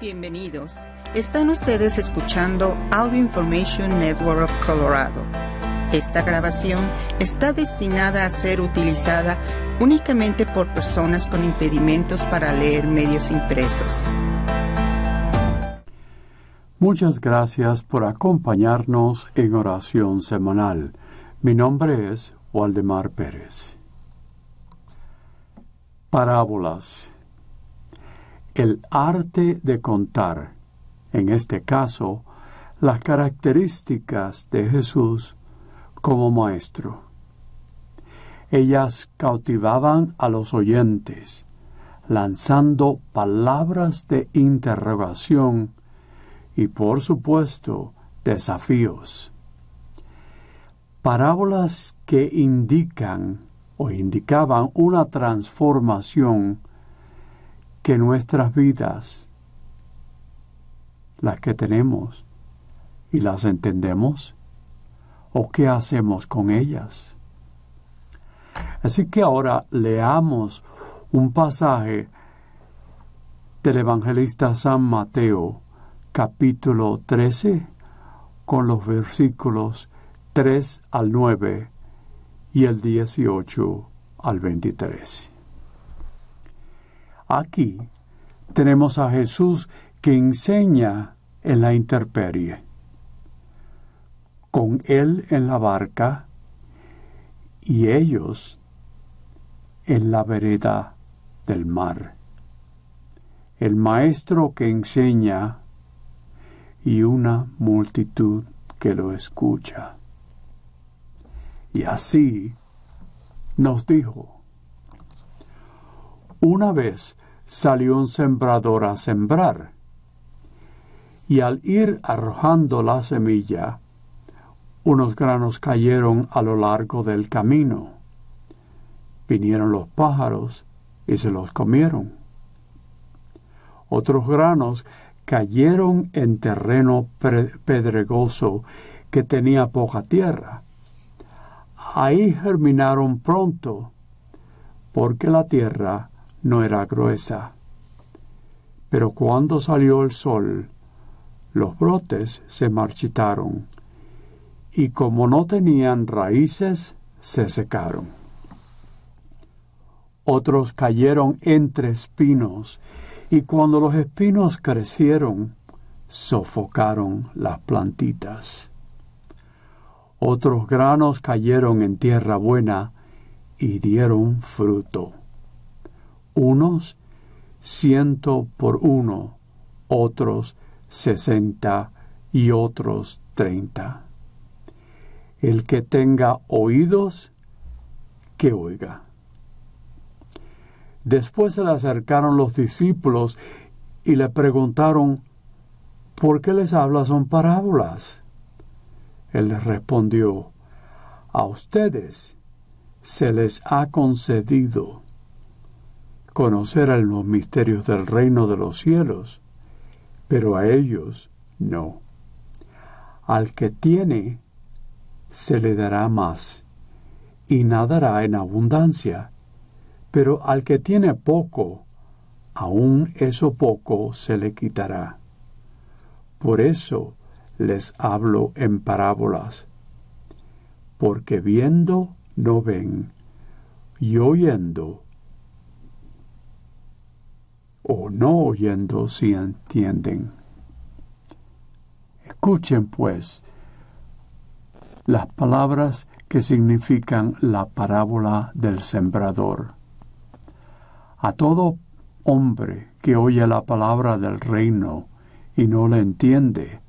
Bienvenidos. Están ustedes escuchando Audio Information Network of Colorado. Esta grabación está destinada a ser utilizada únicamente por personas con impedimentos para leer medios impresos. Muchas gracias por acompañarnos en oración semanal. Mi nombre es Waldemar Pérez. Parábolas el arte de contar, en este caso, las características de Jesús como maestro. Ellas cautivaban a los oyentes, lanzando palabras de interrogación y, por supuesto, desafíos. Parábolas que indican o indicaban una transformación que nuestras vidas, las que tenemos y las entendemos, o qué hacemos con ellas. Así que ahora leamos un pasaje del evangelista San Mateo, capítulo 13, con los versículos 3 al 9 y el 18 al 23. Aquí tenemos a Jesús que enseña en la intemperie, con él en la barca y ellos en la vereda del mar. El maestro que enseña y una multitud que lo escucha. Y así nos dijo, una vez salió un sembrador a sembrar, y al ir arrojando la semilla, unos granos cayeron a lo largo del camino. Vinieron los pájaros y se los comieron. Otros granos cayeron en terreno pedregoso que tenía poca tierra. Ahí germinaron pronto, porque la tierra no era gruesa. Pero cuando salió el sol, los brotes se marchitaron, y como no tenían raíces, se secaron. Otros cayeron entre espinos, y cuando los espinos crecieron, sofocaron las plantitas. Otros granos cayeron en tierra buena y dieron fruto unos ciento por uno, otros sesenta y otros treinta. El que tenga oídos, que oiga. Después se le acercaron los discípulos y le preguntaron, ¿por qué les hablas son parábolas? Él les respondió, a ustedes se les ha concedido conocer los misterios del reino de los cielos, pero a ellos no. Al que tiene, se le dará más, y nadará en abundancia, pero al que tiene poco, aun eso poco se le quitará. Por eso les hablo en parábolas, porque viendo no ven, y oyendo o no oyendo si entienden. Escuchen pues las palabras que significan la parábola del sembrador. A todo hombre que oye la palabra del reino y no le entiende,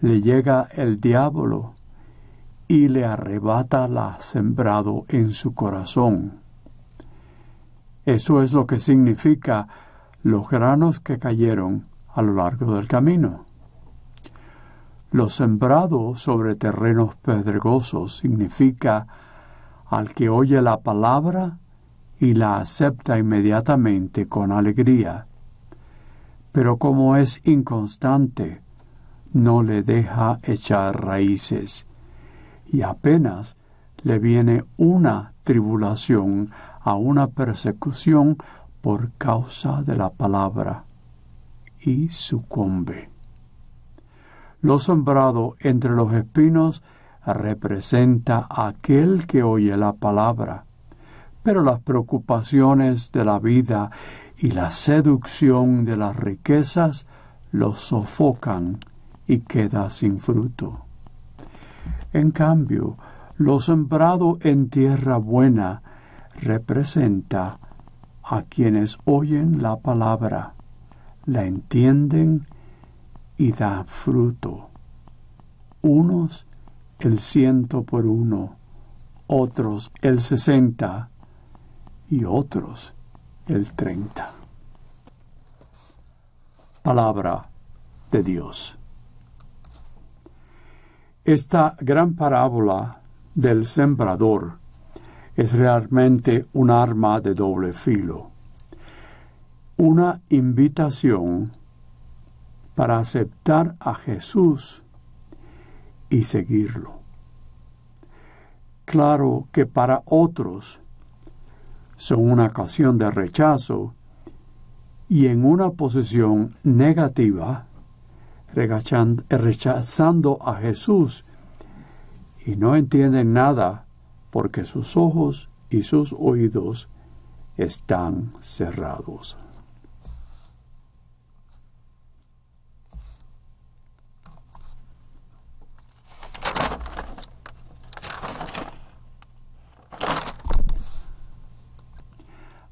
le llega el diablo y le arrebata la sembrado en su corazón. Eso es lo que significa los granos que cayeron a lo largo del camino. Lo sembrado sobre terrenos pedregosos significa al que oye la palabra y la acepta inmediatamente con alegría, pero como es inconstante, no le deja echar raíces, y apenas le viene una tribulación a una persecución por causa de la palabra. y sucumbe. Lo sembrado entre los espinos representa a aquel que oye la palabra, pero las preocupaciones de la vida y la seducción de las riquezas lo sofocan y queda sin fruto. En cambio, lo sembrado en tierra buena representa a quienes oyen la palabra, la entienden y da fruto. Unos el ciento por uno, otros el sesenta y otros el treinta. Palabra de Dios. Esta gran parábola del sembrador es realmente un arma de doble filo, una invitación para aceptar a Jesús y seguirlo. Claro que para otros son una ocasión de rechazo y en una posición negativa, rechazando a Jesús y no entienden nada porque sus ojos y sus oídos están cerrados.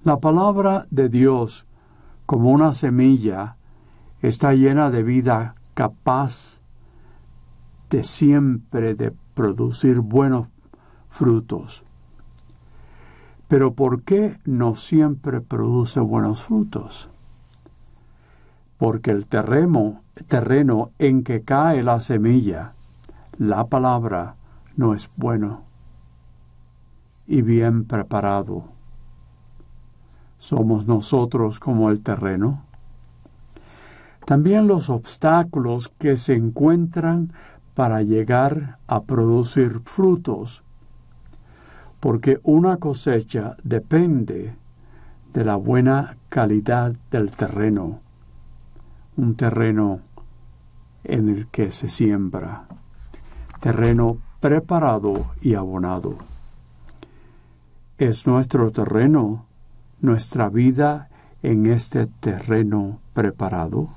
La palabra de Dios, como una semilla, está llena de vida capaz de siempre de producir buenos frutos. Pero ¿por qué no siempre produce buenos frutos? Porque el terreno, terreno en que cae la semilla, la palabra, no es bueno y bien preparado. ¿Somos nosotros como el terreno? También los obstáculos que se encuentran para llegar a producir frutos porque una cosecha depende de la buena calidad del terreno, un terreno en el que se siembra, terreno preparado y abonado. Es nuestro terreno, nuestra vida en este terreno preparado.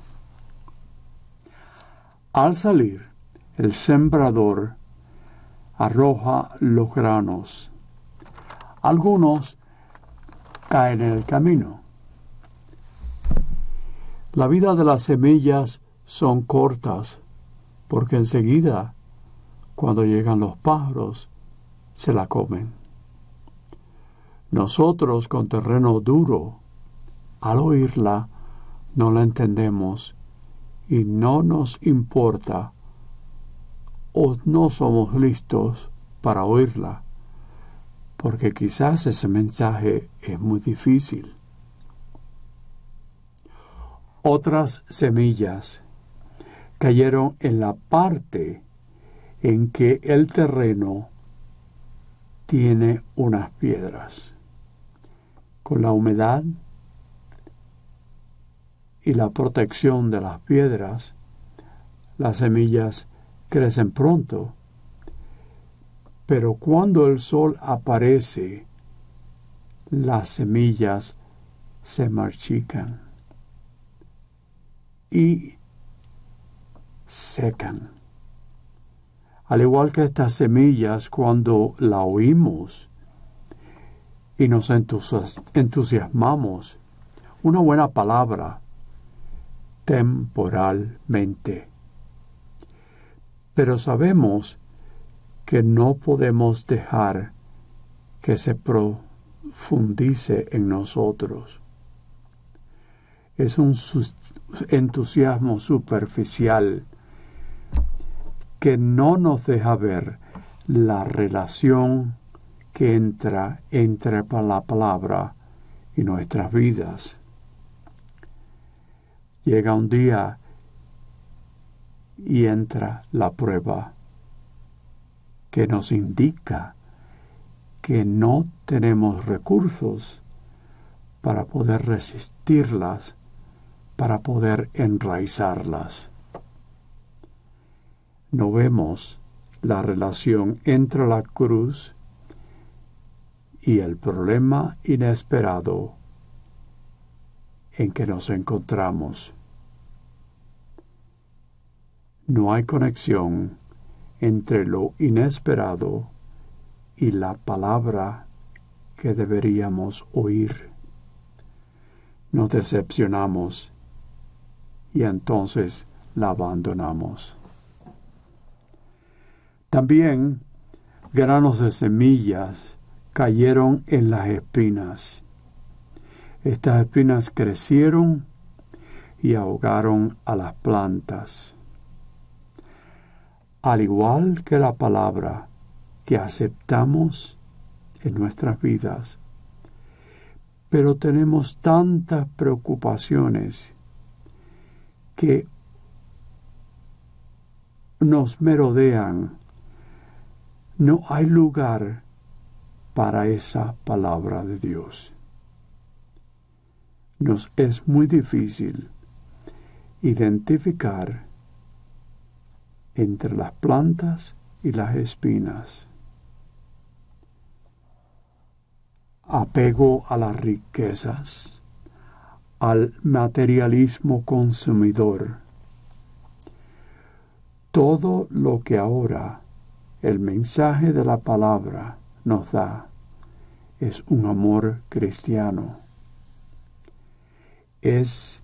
Al salir, el sembrador arroja los granos algunos caen en el camino. La vida de las semillas son cortas, porque enseguida, cuando llegan los pájaros, se la comen. Nosotros con terreno duro, al oírla, no la entendemos y no nos importa o no somos listos para oírla porque quizás ese mensaje es muy difícil. Otras semillas cayeron en la parte en que el terreno tiene unas piedras. Con la humedad y la protección de las piedras, las semillas crecen pronto pero cuando el sol aparece, las semillas se marchican y secan. Al igual que estas semillas, cuando la oímos y nos entusiasmamos, una buena palabra temporalmente. Pero sabemos que no podemos dejar que se profundice en nosotros. Es un entusiasmo superficial que no nos deja ver la relación que entra entre la palabra y nuestras vidas. Llega un día y entra la prueba que nos indica que no tenemos recursos para poder resistirlas, para poder enraizarlas. No vemos la relación entre la cruz y el problema inesperado en que nos encontramos. No hay conexión entre lo inesperado y la palabra que deberíamos oír. Nos decepcionamos y entonces la abandonamos. También granos de semillas cayeron en las espinas. Estas espinas crecieron y ahogaron a las plantas. Al igual que la palabra que aceptamos en nuestras vidas, pero tenemos tantas preocupaciones que nos merodean. No hay lugar para esa palabra de Dios. Nos es muy difícil identificar entre las plantas y las espinas. Apego a las riquezas, al materialismo consumidor. Todo lo que ahora el mensaje de la palabra nos da es un amor cristiano. Es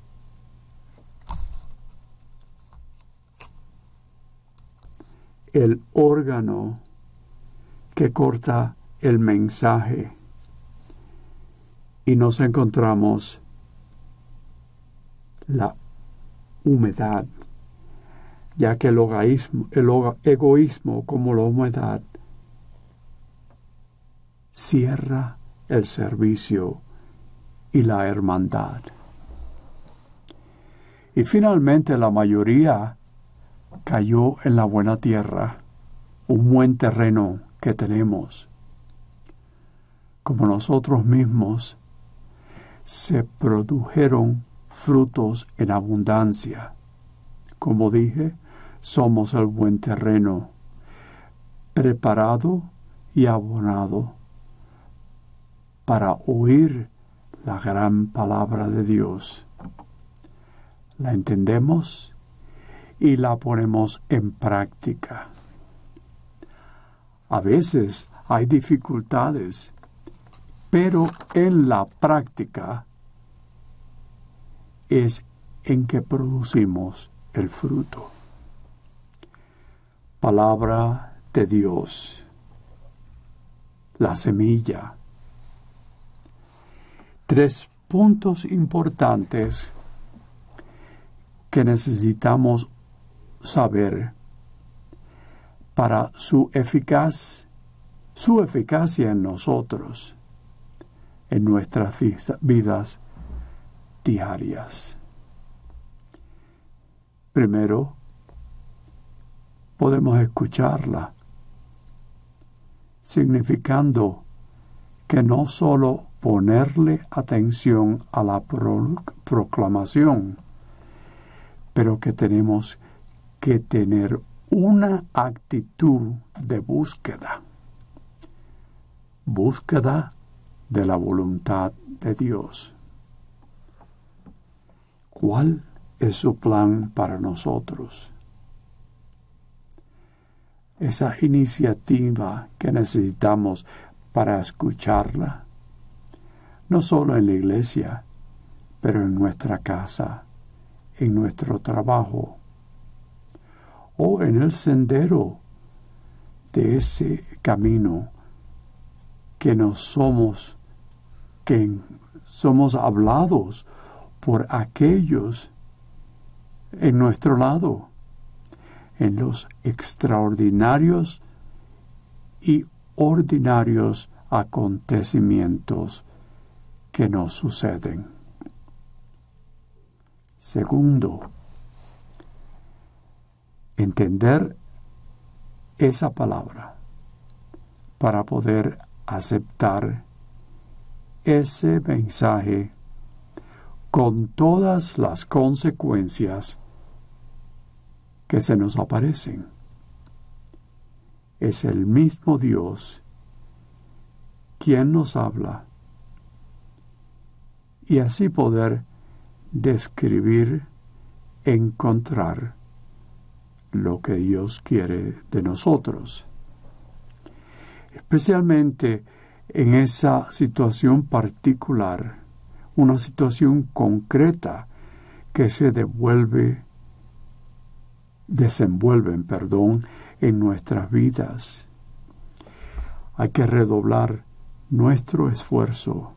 el órgano que corta el mensaje y nos encontramos la humedad, ya que el egoísmo, el egoísmo como la humedad cierra el servicio y la hermandad. Y finalmente la mayoría cayó en la buena tierra, un buen terreno que tenemos. Como nosotros mismos, se produjeron frutos en abundancia. Como dije, somos el buen terreno, preparado y abonado para oír la gran palabra de Dios. La entendemos y la ponemos en práctica. A veces hay dificultades, pero en la práctica es en que producimos el fruto. Palabra de Dios, la semilla tres puntos importantes que necesitamos saber para su eficaz su eficacia en nosotros en nuestras vidas diarias. Primero, podemos escucharla, significando que no solo ponerle atención a la proclamación, pero que tenemos que tener una actitud de búsqueda, búsqueda de la voluntad de Dios. ¿Cuál es su plan para nosotros? Esa iniciativa que necesitamos para escucharla no solo en la iglesia, pero en nuestra casa, en nuestro trabajo o en el sendero de ese camino que nos somos, que somos hablados por aquellos en nuestro lado, en los extraordinarios y ordinarios acontecimientos que nos suceden. Segundo, entender esa palabra para poder aceptar ese mensaje con todas las consecuencias que se nos aparecen. Es el mismo Dios quien nos habla y así poder describir, encontrar lo que Dios quiere de nosotros. Especialmente en esa situación particular, una situación concreta que se devuelve, desenvuelven, perdón, en nuestras vidas. Hay que redoblar nuestro esfuerzo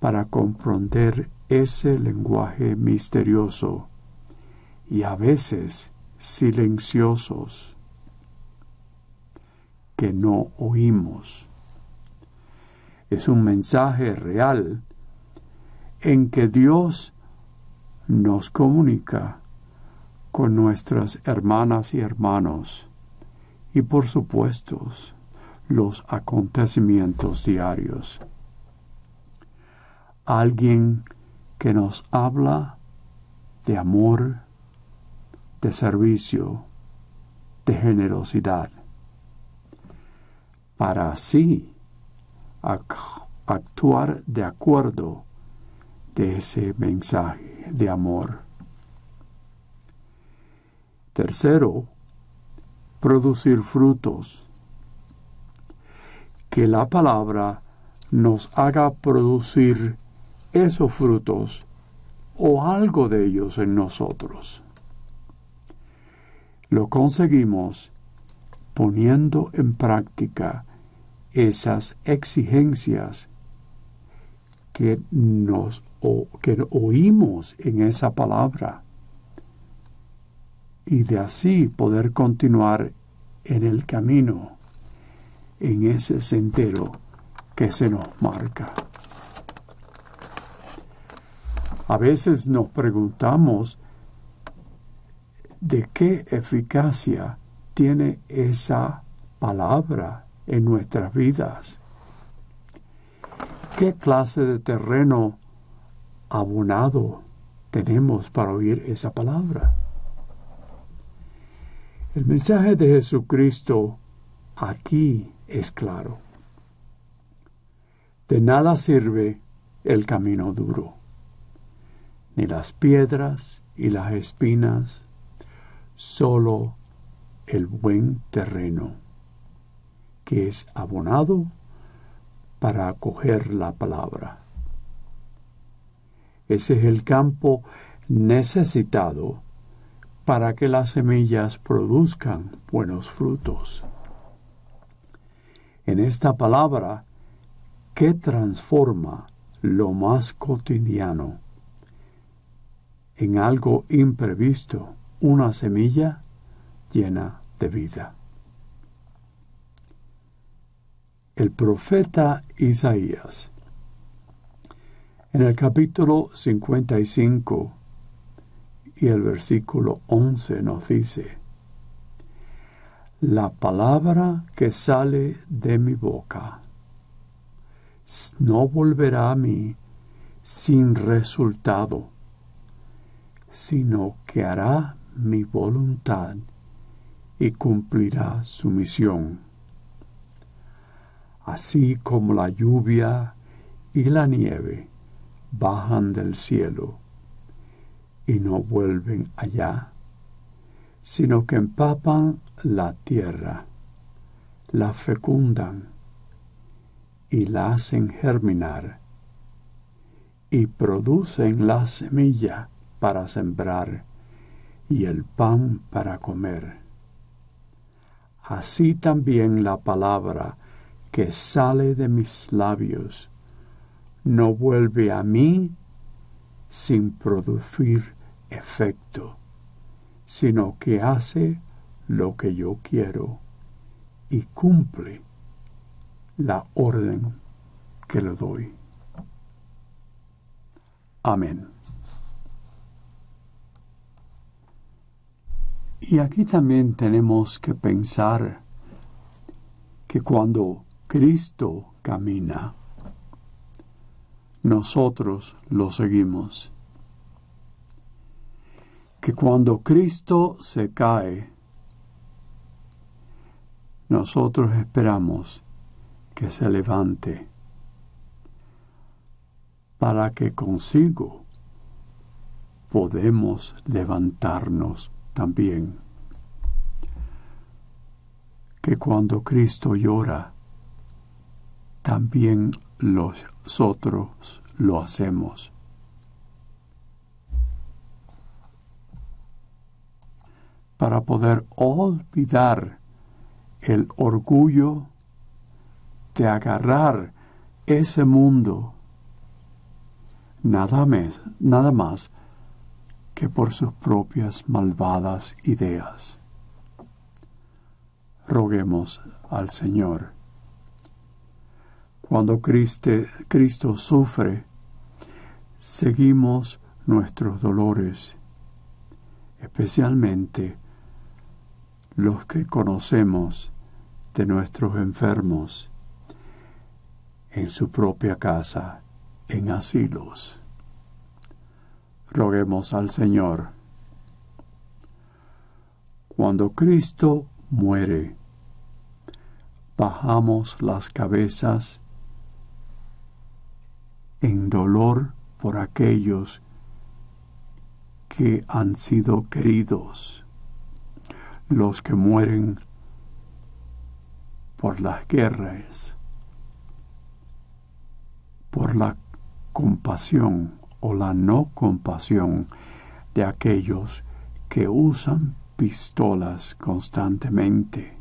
para comprender ese lenguaje misterioso y a veces silenciosos que no oímos. Es un mensaje real en que Dios nos comunica con nuestras hermanas y hermanos y por supuesto los acontecimientos diarios. Alguien que nos habla de amor, de servicio, de generosidad, para así actuar de acuerdo de ese mensaje de amor. Tercero, producir frutos. Que la palabra nos haga producir esos frutos o algo de ellos en nosotros. Lo conseguimos poniendo en práctica esas exigencias que nos que oímos en esa palabra y de así poder continuar en el camino, en ese sendero que se nos marca. A veces nos preguntamos de qué eficacia tiene esa palabra en nuestras vidas. ¿Qué clase de terreno abonado tenemos para oír esa palabra? El mensaje de Jesucristo aquí es claro. De nada sirve el camino duro, ni las piedras y las espinas, solo el buen terreno, que es abonado para acoger la palabra. Ese es el campo necesitado para que las semillas produzcan buenos frutos. En esta palabra que transforma lo más cotidiano en algo imprevisto, una semilla llena de vida. el profeta Isaías. En el capítulo 55 y el versículo 11 nos dice, La palabra que sale de mi boca no volverá a mí sin resultado, sino que hará mi voluntad y cumplirá su misión. Así como la lluvia y la nieve bajan del cielo y no vuelven allá, sino que empapan la tierra, la fecundan y la hacen germinar y producen la semilla para sembrar y el pan para comer. Así también la palabra que sale de mis labios no vuelve a mí sin producir efecto, sino que hace lo que yo quiero y cumple la orden que le doy. Amén. Y aquí también tenemos que pensar que cuando Cristo camina. nosotros lo seguimos. Que cuando Cristo se cae, nosotros esperamos que se levante para que consigo podemos levantarnos también. Que cuando Cristo llora, también nosotros lo hacemos. Para poder olvidar el orgullo de agarrar ese mundo nada más, nada más que por sus propias malvadas ideas. Roguemos al Señor. Cuando Cristo, Cristo sufre, seguimos nuestros dolores, especialmente los que conocemos de nuestros enfermos en su propia casa, en asilos. Roguemos al Señor. Cuando Cristo muere, bajamos las cabezas en dolor por aquellos que han sido queridos, los que mueren por las guerras, por la compasión o la no compasión de aquellos que usan pistolas constantemente.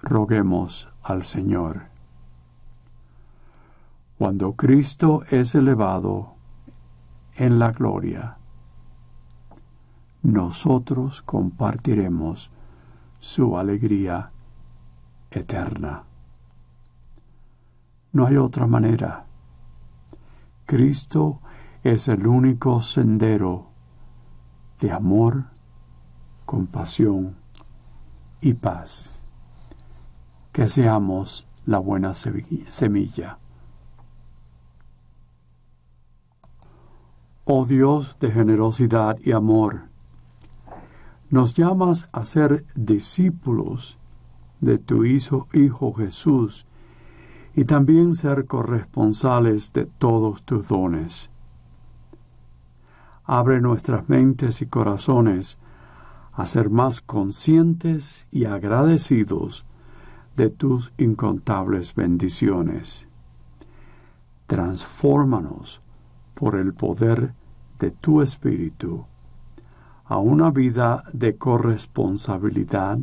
Roguemos al Señor. Cuando Cristo es elevado en la gloria, nosotros compartiremos su alegría eterna. No hay otra manera. Cristo es el único sendero de amor, compasión y paz. Que seamos la buena semilla. Oh Dios de generosidad y amor, nos llamas a ser discípulos de tu Hijo, Hijo Jesús y también ser corresponsales de todos tus dones. Abre nuestras mentes y corazones a ser más conscientes y agradecidos de tus incontables bendiciones. Transfórmanos por el poder de tu Espíritu a una vida de corresponsabilidad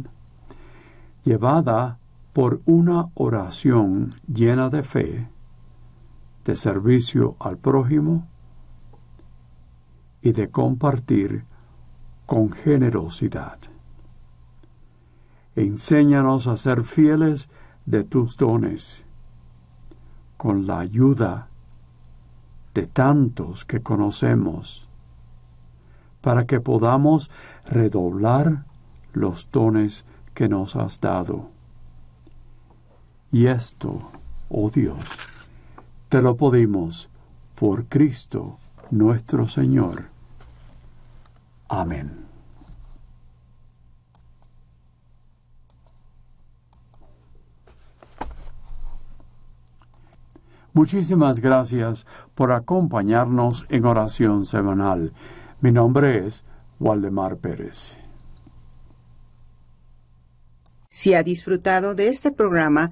llevada por una oración llena de fe, de servicio al prójimo y de compartir con generosidad. Enséñanos a ser fieles de tus dones, con la ayuda de tantos que conocemos, para que podamos redoblar los dones que nos has dado y esto, oh Dios, te lo pedimos por Cristo nuestro Señor. Amén. Muchísimas gracias por acompañarnos en oración semanal. Mi nombre es Waldemar Pérez. Si ha disfrutado de este programa,